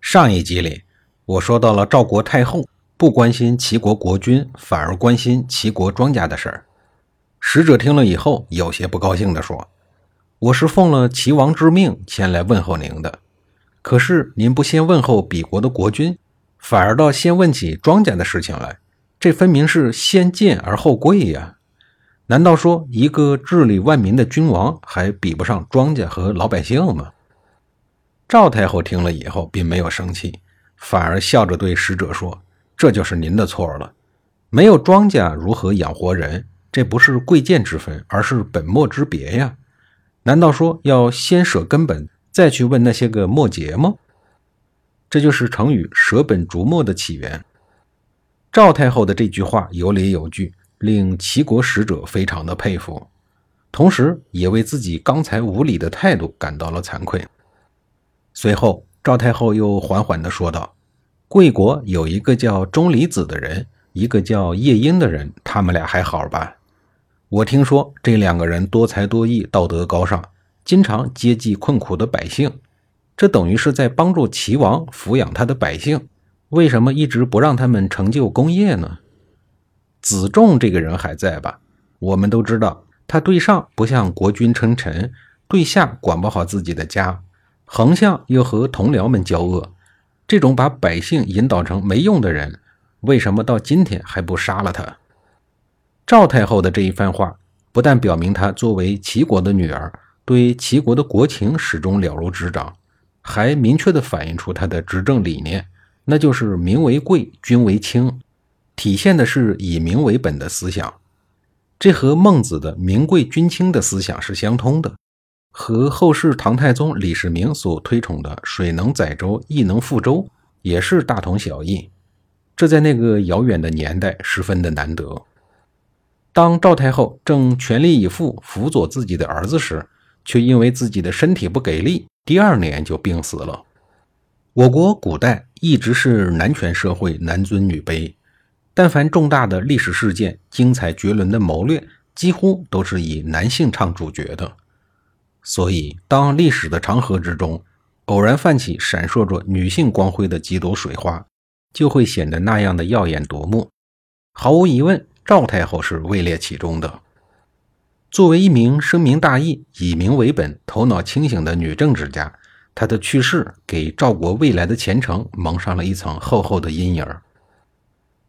上一集里，我说到了赵国太后不关心齐国国君，反而关心齐国庄稼的事儿。使者听了以后，有些不高兴地说：“我是奉了齐王之命前来问候您的，可是您不先问候彼国的国君，反而倒先问起庄稼的事情来，这分明是先贱而后贵呀！难道说一个治理万民的君王还比不上庄稼和老百姓吗？”赵太后听了以后，并没有生气，反而笑着对使者说：“这就是您的错了。没有庄稼，如何养活人？这不是贵贱之分，而是本末之别呀！难道说要先舍根本，再去问那些个末节吗？这就是成语‘舍本逐末’的起源。”赵太后的这句话有理有据，令齐国使者非常的佩服，同时也为自己刚才无礼的态度感到了惭愧。随后，赵太后又缓缓地说道：“贵国有一个叫钟离子的人，一个叫夜莺的人，他们俩还好吧？我听说这两个人多才多艺，道德高尚，经常接济困苦的百姓，这等于是在帮助齐王抚养他的百姓。为什么一直不让他们成就功业呢？子仲这个人还在吧？我们都知道，他对上不向国君称臣，对下管不好自己的家。”横向又和同僚们交恶，这种把百姓引导成没用的人，为什么到今天还不杀了他？赵太后的这一番话，不但表明她作为齐国的女儿，对齐国的国情始终了如指掌，还明确地反映出她的执政理念，那就是民为贵，君为轻，体现的是以民为本的思想。这和孟子的民贵君轻的思想是相通的。和后世唐太宗李世民所推崇的“水能载舟，亦能覆舟”也是大同小异，这在那个遥远的年代十分的难得。当赵太后正全力以赴辅佐自己的儿子时，却因为自己的身体不给力，第二年就病死了。我国古代一直是男权社会，男尊女卑，但凡重大的历史事件、精彩绝伦的谋略，几乎都是以男性唱主角的。所以，当历史的长河之中偶然泛起闪烁着女性光辉的几朵水花，就会显得那样的耀眼夺目。毫无疑问，赵太后是位列其中的。作为一名深明大义、以民为本、头脑清醒的女政治家，她的去世给赵国未来的前程蒙上了一层厚厚的阴影。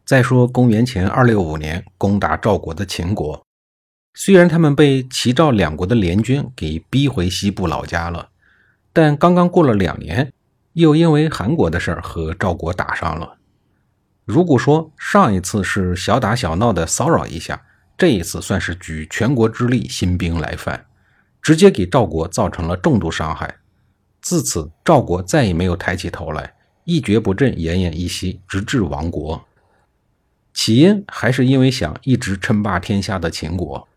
再说，公元前二六五年攻打赵国的秦国。虽然他们被齐赵两国的联军给逼回西部老家了，但刚刚过了两年，又因为韩国的事儿和赵国打上了。如果说上一次是小打小闹的骚扰一下，这一次算是举全国之力新兵来犯，直接给赵国造成了重度伤害。自此，赵国再也没有抬起头来，一蹶不振，奄奄一息，直至亡国。起因还是因为想一直称霸天下的秦国。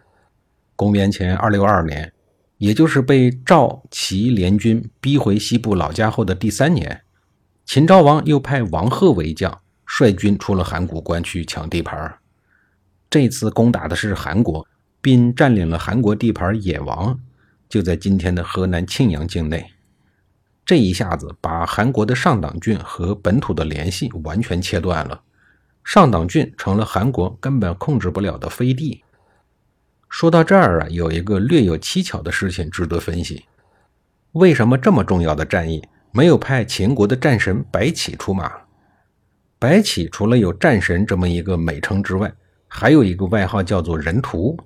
公元前二六二年，也就是被赵齐联军逼回西部老家后的第三年，秦昭王又派王贺为将，率军出了函谷关去抢地盘。这次攻打的是韩国，并占领了韩国地盘野王，就在今天的河南庆阳境内。这一下子把韩国的上党郡和本土的联系完全切断了，上党郡成了韩国根本控制不了的飞地。说到这儿啊，有一个略有蹊跷的事情值得分析：为什么这么重要的战役没有派秦国的战神白起出马？白起除了有战神这么一个美称之外，还有一个外号叫做人屠。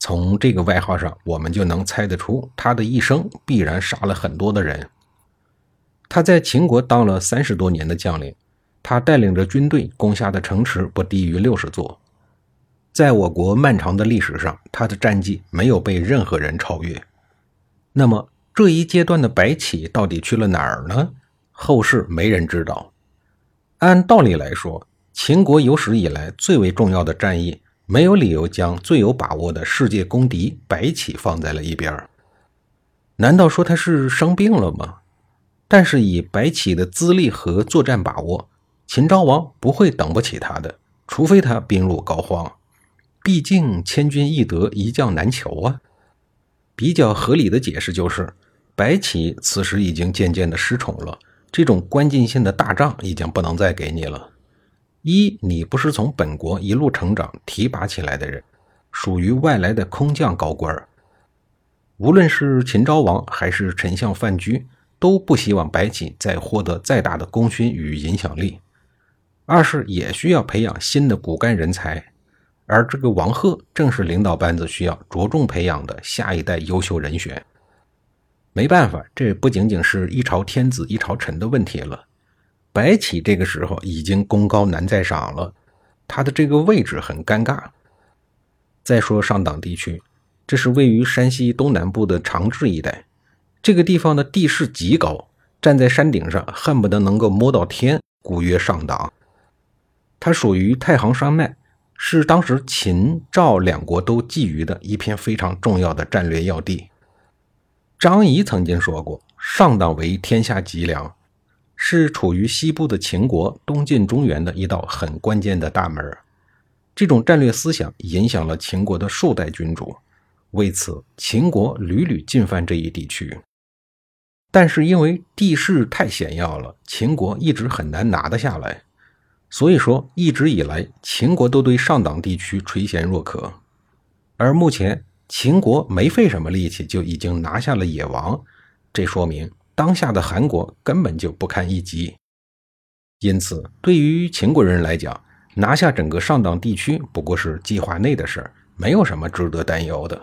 从这个外号上，我们就能猜得出他的一生必然杀了很多的人。他在秦国当了三十多年的将领，他带领着军队攻下的城池不低于六十座。在我国漫长的历史上，他的战绩没有被任何人超越。那么这一阶段的白起到底去了哪儿呢？后世没人知道。按道理来说，秦国有史以来最为重要的战役，没有理由将最有把握的世界公敌白起放在了一边。难道说他是生病了吗？但是以白起的资历和作战把握，秦昭王不会等不起他的，除非他病入膏肓。毕竟千军易得，一将难求啊。比较合理的解释就是，白起此时已经渐渐的失宠了，这种关键性的大仗已经不能再给你了。一，你不是从本国一路成长提拔起来的人，属于外来的空降高官。无论是秦昭王还是丞相范雎，都不希望白起再获得再大的功勋与影响力。二是也需要培养新的骨干人才。而这个王贺正是领导班子需要着重培养的下一代优秀人选。没办法，这不仅仅是一朝天子一朝臣的问题了。白起这个时候已经功高难再赏了，他的这个位置很尴尬。再说上党地区，这是位于山西东南部的长治一带，这个地方的地势极高，站在山顶上恨不得能够摸到天，故曰上党。它属于太行山脉。是当时秦赵两国都觊觎的一片非常重要的战略要地。张仪曾经说过：“上党为天下脊梁，是处于西部的秦国东进中原的一道很关键的大门。”这种战略思想影响了秦国的数代君主，为此秦国屡屡进犯这一地区。但是因为地势太险要了，秦国一直很难拿得下来。所以说，一直以来，秦国都对上党地区垂涎若渴，而目前秦国没费什么力气就已经拿下了野王，这说明当下的韩国根本就不堪一击。因此，对于秦国人来讲，拿下整个上党地区不过是计划内的事儿，没有什么值得担忧的。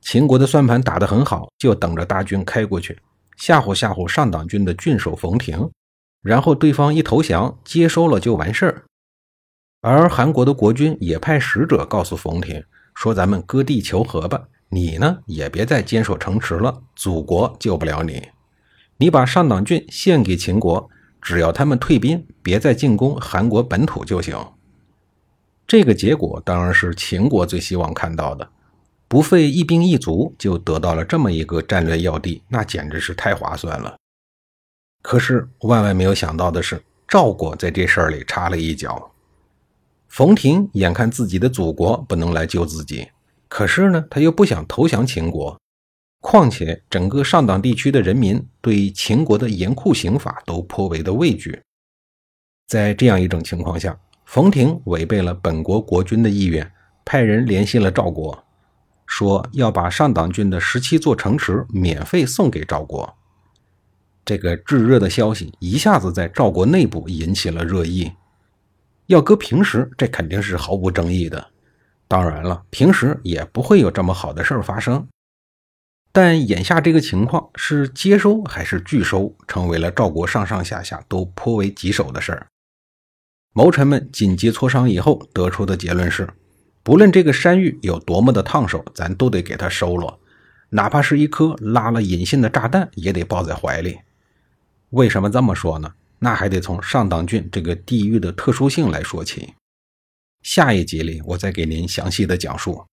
秦国的算盘打得很好，就等着大军开过去，吓唬吓唬上党军的郡守冯亭。然后对方一投降，接收了就完事儿。而韩国的国君也派使者告诉冯亭说：“咱们割地求和吧，你呢也别再坚守城池了，祖国救不了你。你把上党郡献给秦国，只要他们退兵，别再进攻韩国本土就行。”这个结果当然是秦国最希望看到的，不费一兵一卒就得到了这么一个战略要地，那简直是太划算了。可是万万没有想到的是，赵国在这事儿里插了一脚。冯亭眼看自己的祖国不能来救自己，可是呢，他又不想投降秦国。况且整个上党地区的人民对秦国的严酷刑法都颇为的畏惧。在这样一种情况下，冯亭违背了本国国君的意愿，派人联系了赵国，说要把上党郡的十七座城池免费送给赵国。这个炙热的消息一下子在赵国内部引起了热议。要搁平时，这肯定是毫无争议的。当然了，平时也不会有这么好的事儿发生。但眼下这个情况是接收还是拒收，成为了赵国上上下下都颇为棘手的事儿。谋臣们紧急磋商以后得出的结论是：不论这个山芋有多么的烫手，咱都得给它收了，哪怕是一颗拉了引信的炸弹，也得抱在怀里。为什么这么说呢？那还得从上党郡这个地域的特殊性来说起。下一集里，我再给您详细的讲述。